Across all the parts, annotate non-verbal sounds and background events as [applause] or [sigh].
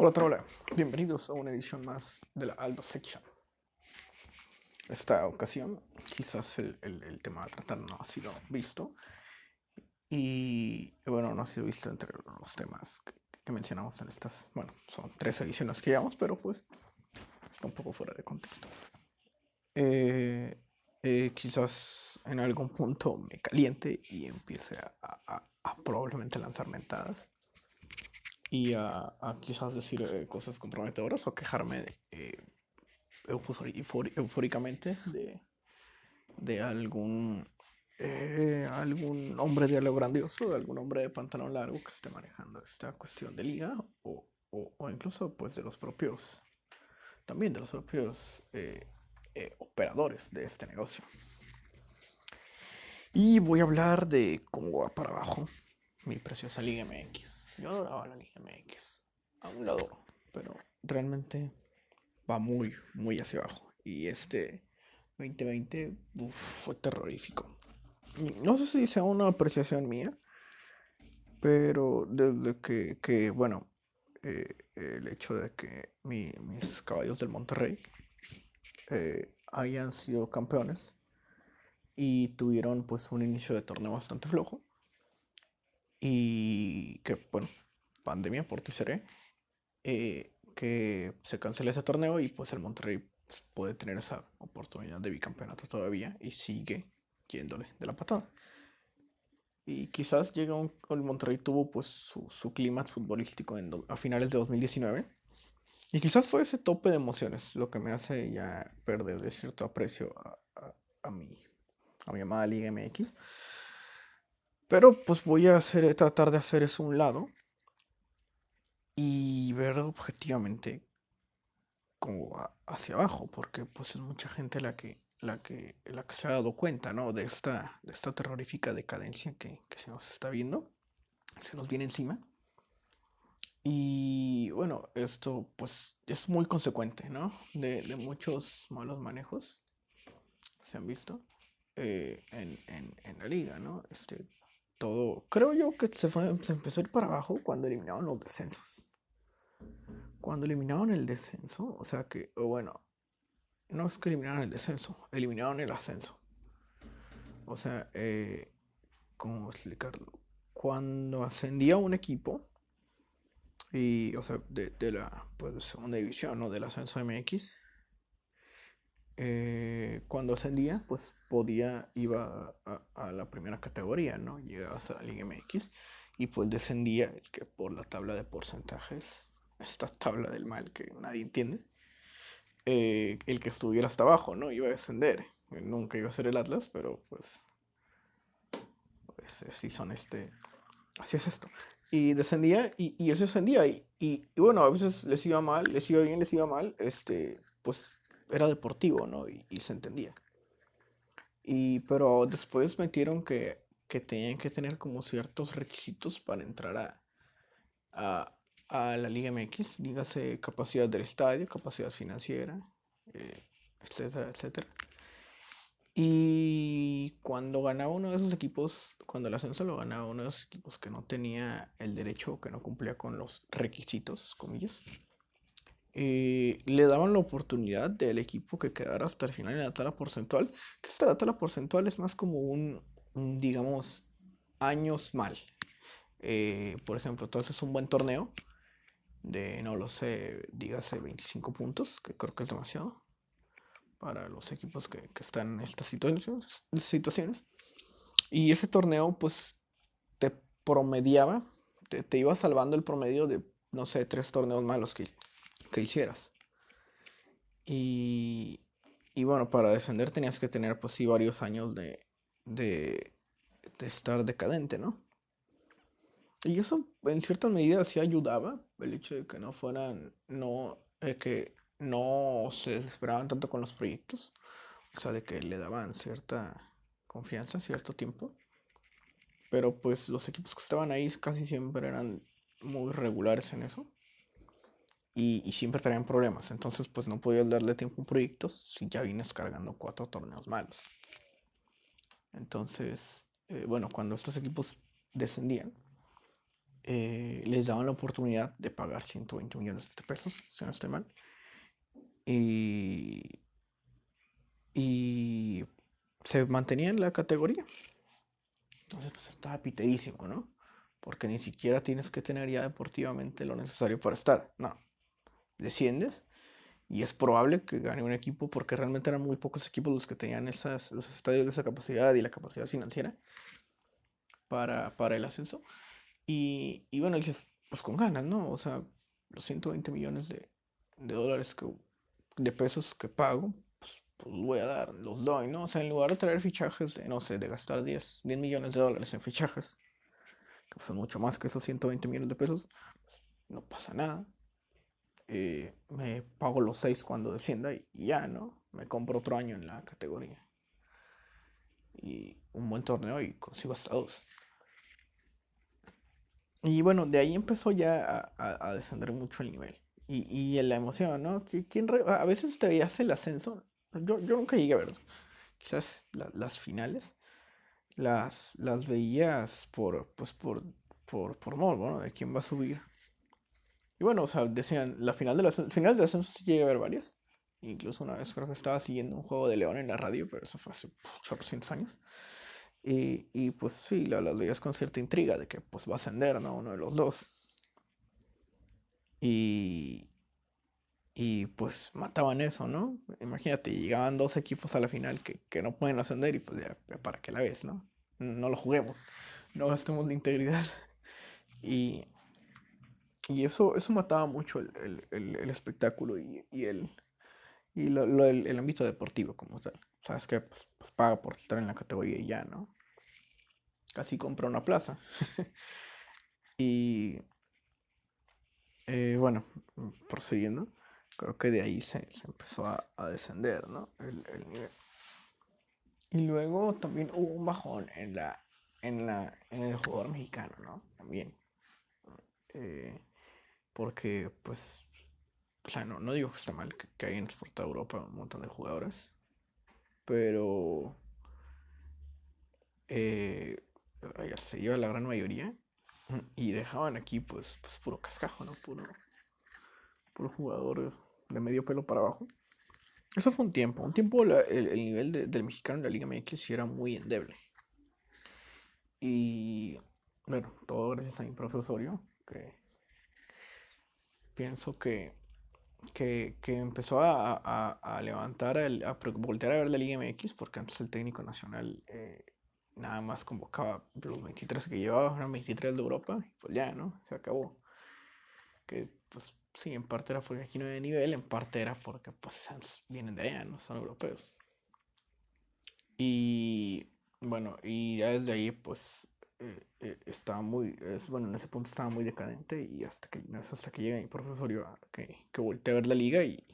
Hola, hola, bienvenidos a una edición más de la Aldo Section. Esta ocasión, quizás el, el, tema a tratar no ha sido visto, y bueno, no ha sido visto entre los temas que, mencionamos en estas, bueno, son tres ediciones que llevamos, pero pues está un poco fuera de contexto. Eh, eh, quizás en algún punto me caliente y empiece a, a probablemente lanzar mentadas y a, quizás decir eh, cosas comprometedoras o quejarme eh, eufóricamente de, de algún eh, algún hombre de algo grandioso, algún hombre de pantalón largo que esté manejando esta cuestión de liga o, o, incluso pues de los propios también de los propios operadores de este negocio. Y voy a hablar de cómo va para abajo mi preciosa Liga MX. Yo adoraba la Liga MX. Aún la adoro. Pero realmente va muy, muy hacia abajo. Y este 2020 fue terrorífico. No sé si sea una apreciación mía. Pero desde que, que bueno, eh, el hecho de que mis caballos del Monterrey eh, hayan sido campeones y tuvieron pues un inicio de torneo bastante flojo y que, bueno, pandemia por seré, eh, que se cancele ese torneo y pues el Monterrey pues, puede tener esa oportunidad de bicampeonato todavía y sigue yéndole de la patada. Y quizás llega un, el Monterrey tuvo pues su, su clima futbolístico en a finales de 2019. Y quizás fue ese tope de emociones lo que me hace ya perder de cierto aprecio a, a, a mi, a mi amada Liga MX. Pero pues voy a hacer, tratar de hacer eso a un lado y ver objetivamente como hacia abajo, porque pues es mucha gente la que, la que, la que se ha dado cuenta, ¿no? De esta, de esta terrorífica decadencia que, se nos está viendo, se nos viene encima. Y bueno, esto pues es muy consecuente, ¿no? De, muchos malos manejos se han visto eh, en, en, en, la liga, ¿no? Este, todo. Creo yo que se, fue, se empezó a ir para abajo cuando eliminaron los descensos. Cuando eliminaron el descenso, o sea que, bueno, no es que eliminaron el descenso, eliminaron el ascenso. O sea, eh, ¿cómo explicarlo? Cuando ascendía un equipo, y, o sea, de, de la pues, segunda división, o Del ascenso MX, eh, cuando ascendía, pues podía, iba a, la primera categoría, ¿no? Llegabas a la Liga MX y pues descendía el que por la tabla de porcentajes, esta tabla del mal que nadie entiende, eh, el que estuviera hasta abajo, ¿no? Iba a descender. Nunca iba a ser el Atlas, pero pues, pues así son este, así es esto. Y descendía y, y eso ascendía y, y, y bueno, a veces les iba mal, les iba bien, les iba mal, este, pues era deportivo, ¿no? Y, se entendía. Y, pero después metieron que, que tenían que tener como ciertos requisitos para entrar a, a, la Liga MX, dígase capacidad del estadio, capacidad financiera, eh, etcétera, etcétera. Y cuando ganaba uno de esos equipos, cuando el ascenso lo ganaba uno de esos equipos que no tenía el derecho, que no cumplía con los requisitos, comillas, eh, le daban la oportunidad del equipo que quedara hasta el final en la tabla porcentual, que esta la tabla porcentual es más como un, digamos, años mal. Eh, por ejemplo, entonces es un buen torneo de, no lo sé, dígase 25 puntos, que creo que es demasiado para los equipos que, están en estas situaciones, situaciones. Y ese torneo, pues, te promediaba, te, te iba salvando el promedio de, no sé, tres torneos malos que, que hicieras. Y, y bueno, para descender tenías que tener pues sí varios años de, de, estar decadente, ¿no? Y eso en cierta medida sí ayudaba, el hecho de que no fueran, no, eh, que no se desesperaban tanto con los proyectos, o sea, de que le daban cierta confianza, cierto tiempo. Pero pues los equipos que estaban ahí casi siempre eran muy regulares en eso y, siempre traían problemas. Entonces, pues no podías darle tiempo a un proyecto si ya vienes cargando cuatro torneos malos. Entonces, eh, bueno, cuando estos equipos descendían, eh, les daban la oportunidad de pagar 120 millones de pesos, si no estoy mal. Y, y se mantenía en la categoría. Entonces, pues estaba piterísimo, ¿no? Porque ni siquiera tienes que tener ya deportivamente lo necesario para estar. No. Desciendes y es probable que gane un equipo porque realmente eran muy pocos equipos los que tenían esas, los estadios de esa capacidad y la capacidad financiera para, para el ascenso. Y, y bueno, dices, pues con ganas, ¿no? O sea, los 120 millones de, de dólares que, de pesos que pago, pues, pues, voy a dar, los doy, ¿no? O sea, en lugar de traer fichajes, no sé, de gastar 10, 10 millones de dólares en fichajes, que son mucho más que esos 120 millones de pesos, no pasa nada. Eh, me pago los 6 cuando descienda y ya, ¿no? Me compro otro año en la categoría. Y un buen torneo y consigo hasta dos. Y bueno, de ahí empezó ya a, descender mucho el nivel. Y, y la emoción, ¿no? ¿Quién a veces te veías el ascenso. Yo, yo nunca llegué a verlo. Quizás las finales las, las veías por, pues por, por, por ¿no? De quién va a subir. Y bueno, o sea, decían, la final de las finales de ascenso sí llegué a ver varias. Incluso una vez creo que estaba siguiendo un juego de León en la radio, pero eso fue hace 800 años. Y, y pues sí, las la veías con cierta intriga de que pues va a ascender, ¿no? Uno de los dos. Y, y pues mataban eso, ¿no? Imagínate, llegaban dos equipos a la final que, que no pueden ascender y pues ya, para que la ves, ¿no? No lo juguemos, no gastemos la integridad. [laughs] Y, y eso, eso mataba mucho el, el, el, espectáculo y, y, el, y lo, lo, el, ámbito deportivo como tal. Sabes que pues, pues, paga por estar en la categoría y ya, ¿no? Casi compra una plaza. [laughs] y eh, bueno, prosiguiendo, creo que de ahí se, se empezó a, a, descender, ¿no? El, el, nivel. Y luego también hubo un bajón en la en la en el jugador mexicano, ¿no? También. Eh, porque, pues, o sea, no, no digo que está mal que, que hayan exportado a Europa un montón de jugadores, pero eh, se lleva la gran mayoría y dejaban aquí, pues, pues puro cascajo, ¿no? Puro, puro jugador de medio pelo para abajo. Eso fue un tiempo. Un tiempo el, el, nivel de, del mexicano en la Liga MX era muy endeble. Y bueno, todo gracias a mi profesorio, que pienso que, que, que empezó a, a, a levantar, el, a voltear a ver la Liga MX, porque antes el técnico nacional eh, nada más convocaba los 23 que llevaba, eran 23 de Europa, y pues ya, ¿no? Se acabó. Que pues sí, en parte era porque aquí no hay nivel, en parte era porque pues vienen de allá, no son europeos. Y bueno, y ya desde ahí pues eh, eh, estaba muy, bueno, en ese punto estaba muy decadente y hasta que, hasta que llega mi profesor que, que volteé a ver la liga y,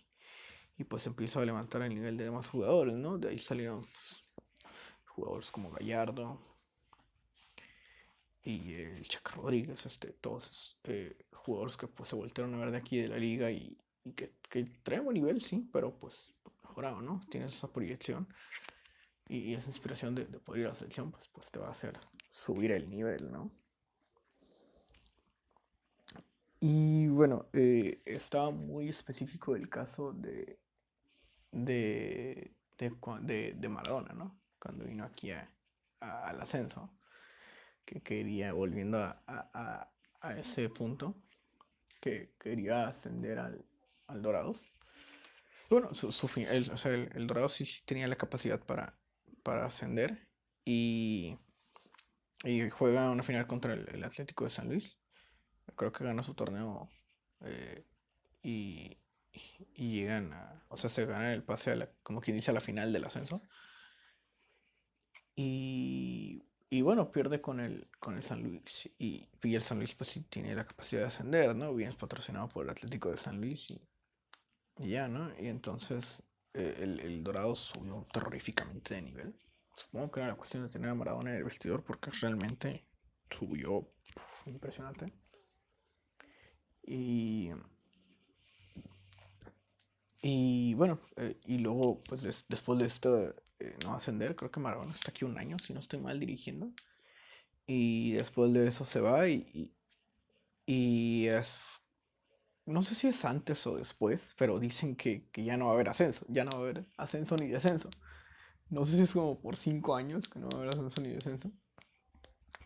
y pues empiezo a levantar el nivel de demás jugadores, ¿no? De ahí salieron pues, jugadores como Gallardo y el Chaca Rodríguez, este, todos eh, jugadores que pues se voltearon a ver de aquí de la liga y, y que, que traen nivel, sí, pero pues mejorado, ¿no? Tienes esa proyección y, esa inspiración de, de, poder ir a la selección, pues, pues te va a hacer subir el nivel, ¿no? Y bueno, eh, estaba muy específico el caso de, de, de, de, Maradona, ¿no? Cuando vino aquí a, al ascenso, que quería, volviendo a, a, a, ese punto, que quería ascender al, al Dorados. Bueno, su, su el, o sea, el, el Dorados sí, sí tenía la capacidad para, para ascender y, juega una final contra el, Atlético de San Luis. Creo que gana su torneo eh, y, llegan a, o sea, se gana el pase a la, como quien dice a la final del ascenso. Y, bueno, pierde con el, con el San Luis. Y, el San Luis pues sí tiene la capacidad de ascender, ¿no? Bien patrocinado por el Atlético de San Luis y, y ya, ¿no? Y entonces eh, el, el, Dorado subió terroríficamente de nivel. Supongo que era la cuestión de tener a Maradona en el vestidor porque realmente subió impresionante. Y, y bueno, eh, y luego, pues después de esto, eh, no ascender, creo que Maradona está aquí un año, si no estoy mal dirigiendo. Y después de eso se va y, Y es, no sé si es antes o después, pero dicen que, que ya no va a haber ascenso, ya no va a haber ascenso ni descenso. No sé si es como por cinco años que no va a haber ascenso ni descenso.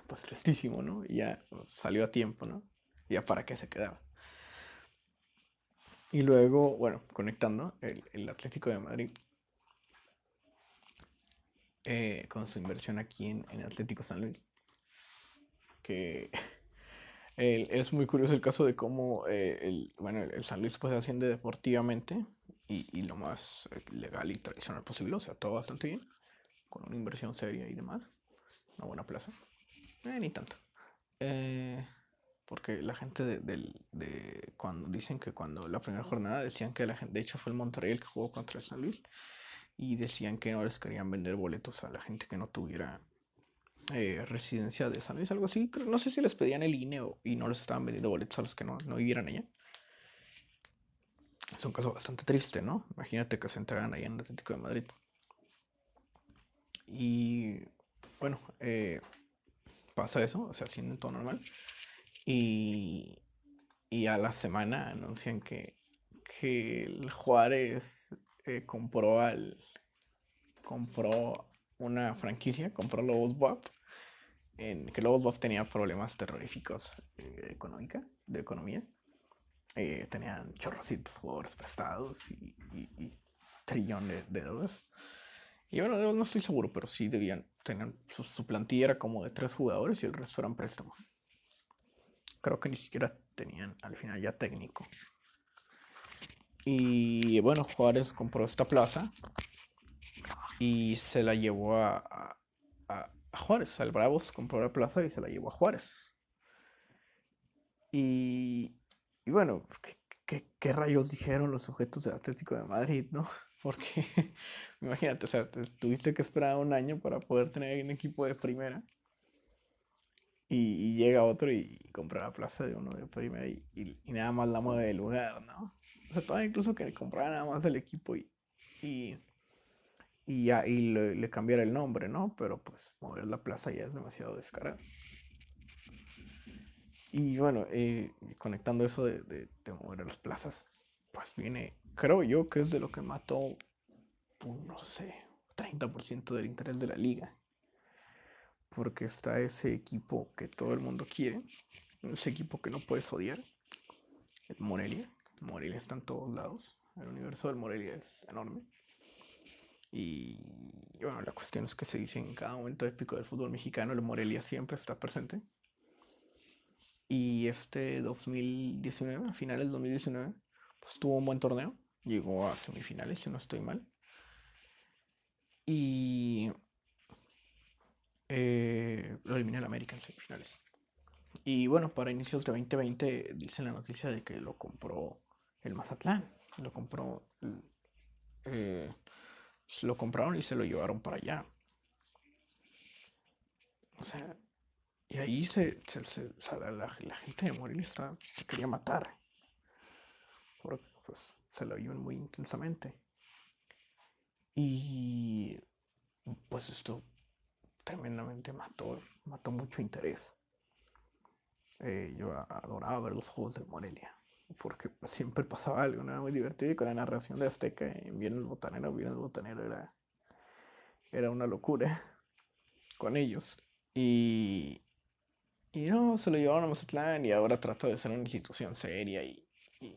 Pues tristísimo, ¿no? Y ya salió a tiempo, ¿no? Ya para qué se quedaba. Y luego, bueno, conectando, el, el Atlético de Madrid eh, con su inversión aquí en, en Atlético San Luis. Que [laughs] es muy curioso el caso de cómo eh, el, bueno, el San Luis pues asciende deportivamente y, y, lo más eh, legal y tradicional posible, o sea, todo bastante bien, con una inversión seria y demás, una buena plaza, eh, ni tanto. porque la gente de, de, cuando dicen que cuando la primera jornada decían que la gente, de hecho fue el Monterrey el que jugó contra el San Luis, y decían que no les querían vender boletos a la gente que no tuviera eh, residencia de San Luis, algo así. No sé si les pedían el INE y no les estaban vendiendo boletos a los que no, no vivieran allá. Es un caso bastante triste, ¿no? Imagínate que se entregan allá en el Atlético de Madrid. Y bueno, eh, pasa eso, o sea, siendo todo normal. Y, y a la semana anuncian que, que el Juárez eh, compró al compró una franquicia, compró Lobos Bob, en que Lobos Bob tenía problemas terroríficos eh, económica, de economía. Eh, tenían chorrocitos jugadores prestados y, y, trillón de, deudas. Y bueno, no estoy seguro, pero sí debían tener su, su, plantilla era como de tres jugadores y el resto eran préstamos. Creo que ni siquiera tenían al final ya técnico. Y bueno, Juárez compró esta plaza y se la llevó a, a, Juárez. Al Bravos compró la plaza y se la llevó a Juárez. Y, y bueno, ¿qué, qué, rayos dijeron los sujetos del Atlético de Madrid, no? [laughs] Porque, [laughs] imagínate, o sea, tuviste que esperar un año para poder tener un equipo de primera. Y, llega otro y, compra la plaza de uno de primera y, y, nada más la mueve del lugar, ¿no? O sea, todavía incluso que comprara nada más del equipo y, y, ya y le, le, cambiara el nombre, ¿no? Pero pues mover la plaza ya es demasiado descarado. Y bueno, eh, conectando eso de, de, de, mover las plazas, pues viene, creo yo que es de lo que mató, pues, no sé, 30% del interés de la liga. Porque está ese equipo que todo el mundo quiere, ese equipo que no puedes odiar, el Morelia. Morelia está en todos lados, el universo del Morelia es enorme. Y bueno, la cuestión es que se dice en cada momento épico del fútbol mexicano, el Morelia siempre está presente. Y este 2019, a finales del 2019, pues tuvo un buen torneo. Llegó a semifinales, si no estoy mal. Y eh, lo eliminé al América en semifinales. Y bueno, para inicios de 2020 dicen la noticia de que lo compró el Mazatlán. Lo compró eh, se lo compraron y se lo llevaron para allá. O sea, y ahí se, se, la, gente de Morelia se quería matar. Porque pues, se lo iban muy intensamente. Y pues esto tremendamente mató, mató mucho interés. Eh, yo adoraba ver los juegos de Morelia porque [laughs] siempre pasaba algo ¿no? muy divertido y con la narración de Azteca en Viernes Botanero, Viernes Botanero era, era una locura [laughs] con ellos. Y, y no, se lo llevaron a Mazatlán y ahora trata de ser una institución seria y,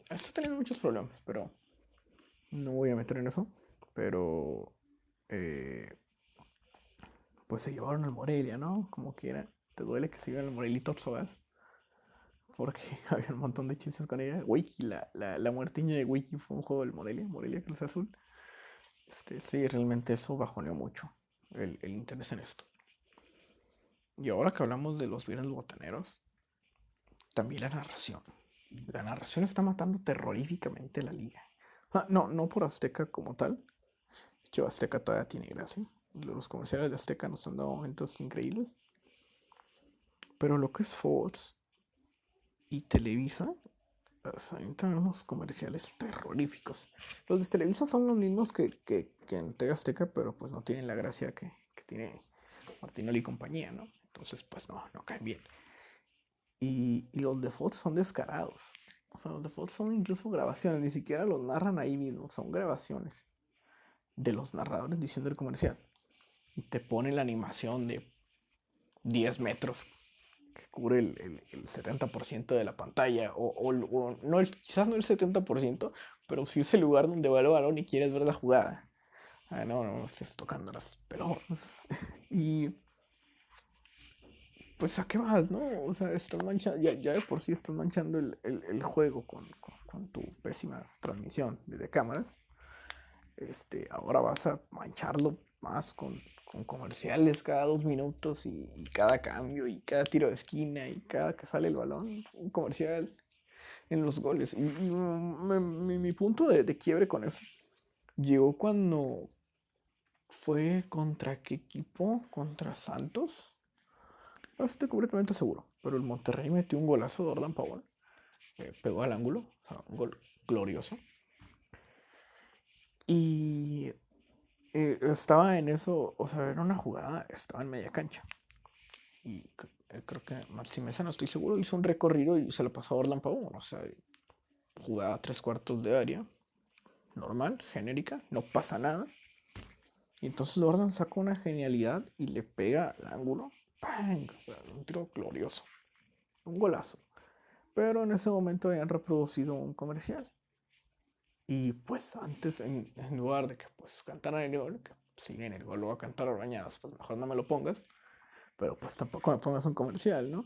está teniendo muchos problemas, pero no voy a meter en eso. Pero eh, pues se llevaron al Morelia, ¿no? Como quiera. Te duele que lleven al Morelito Obsogas porque [laughs] había un montón de chistes con ella. Wiki, la, la, la muertiña de Wiki fue un juego del Morelia, Morelia Cruz Azul. Este, sí, realmente eso bajoneó mucho el, el, interés en esto. Y ahora que hablamos de los bienes botaneros, también la narración. La narración está matando terroríficamente la liga. Ah, no, no por Azteca como tal. De hecho, Azteca todavía tiene gracia. Los comerciales de Azteca nos han dado momentos increíbles. Pero lo que es Fox y Televisa entran unos comerciales terroríficos. Los de Televisa son los mismos que, que, que en Azteca, pero pues no tienen la gracia que, que tiene Martinoli y compañía, ¿no? Entonces, pues no, no caen bien. Y, y los defaults son descarados. O sea, los defaults son incluso grabaciones, ni siquiera los narran ahí mismo, son grabaciones de los narradores diciendo el comercial. Y te pone la animación de 10 metros que cubre el, el, 70% de la pantalla. O, o, no quizás no el 70%, pero si es el lugar donde va el balón y quieres ver la jugada. Ah, no, no, estés tocando las pelotas. [laughs] y pues a qué vas, ¿no? O sea, estás manchando, ya, ya de por sí estás manchando el, el, juego con, con, tu pésima transmisión de cámaras. Este, ahora vas a mancharlo más con, con comerciales cada dos minutos y, cada cambio y cada tiro de esquina y cada que sale el balón, un comercial en los goles. Y, mi, mi, punto de, quiebre con eso llegó cuando fue contra qué equipo? Contra Santos no estoy completamente seguro, pero el Monterrey metió un golazo de Jordan Powell. Eh, pegó al ángulo, o sea, un gol glorioso. Y eh, estaba en eso, o sea, era una jugada, estaba en media cancha. Y eh, creo que Maxi Mesa, no estoy seguro, hizo un recorrido y se lo pasó a Orlan Powell. O sea, jugada tres cuartos de área, normal, genérica, no pasa nada. Y entonces Jordan saca una genialidad y le pega al ángulo un tiro glorioso. Un golazo. Pero en ese momento habían reproducido un comercial. Y pues antes, en, lugar de que pues cantaran el gol, que si bien el gol lo va a cantar a bañadas, pues mejor no me lo pongas. Pero pues tampoco me pongas un comercial, ¿no?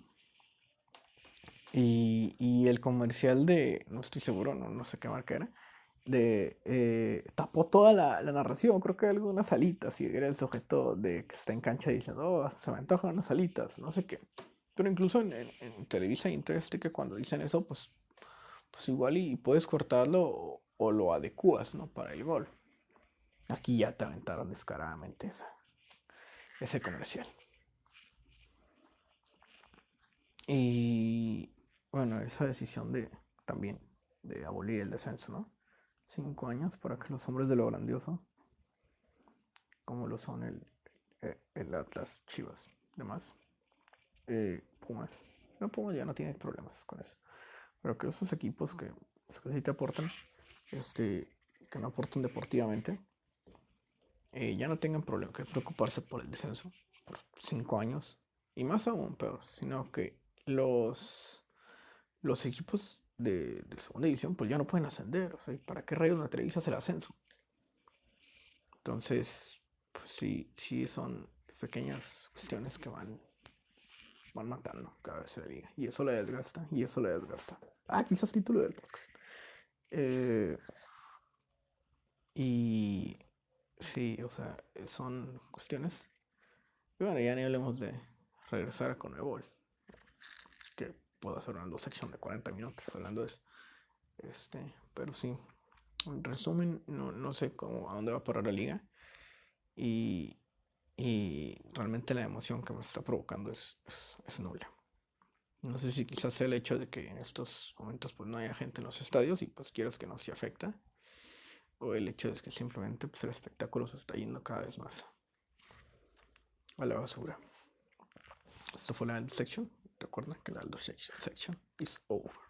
Y, y el comercial de, no estoy seguro, no, no sé qué marca era, de eh, tapó toda la, narración, creo que algunas salitas, y era el sujeto de que está en cancha diciendo, oh, se me antojan unas salitas, no sé qué. Pero incluso en, en, Televisa y que cuando dicen eso, pues, pues igual y puedes cortarlo o, lo adecuas, ¿no? Para el gol. Aquí ya te aventaron descaradamente ese comercial. Y bueno, esa decisión de también de abolir el descenso, ¿no? cinco años para que los hombres de lo grandioso, como lo son el, eh, el Atlas, Chivas, demás, eh, Pumas. No, Pumas ya no tiene problemas con eso. Pero que esos equipos que, que sí te aportan, este, que no aportan deportivamente, eh, ya no tengan problema que preocuparse por el descenso por cinco años. Y más aún peor, sino que los, los equipos de, segunda división, pues ya no pueden ascender. O sea, ¿para qué rayos hace el ascenso? Entonces, pues sí, sí son pequeñas cuestiones que van, van matando cada vez se liga. Y eso le desgasta, y eso le desgasta. Ah, quizás título del podcast. Eh, y sí, o sea, son cuestiones. Y bueno, ya ni hablemos de regresar a Conmebol puedo hacer una dos sección de 40 minutos hablando de eso. Este, pero sí, en resumen, no, no sé cómo, a dónde va a parar la liga. Y, y realmente la emoción que me está provocando es, es, nula. No sé si quizás sea el hecho de que en estos momentos pues no haya gente en los estadios y pues quieras que no se afecta. O el hecho de que simplemente pues, el espectáculo se está yendo cada vez más a la basura. Esto fue la sección. Recuerda que la Aldo section is over.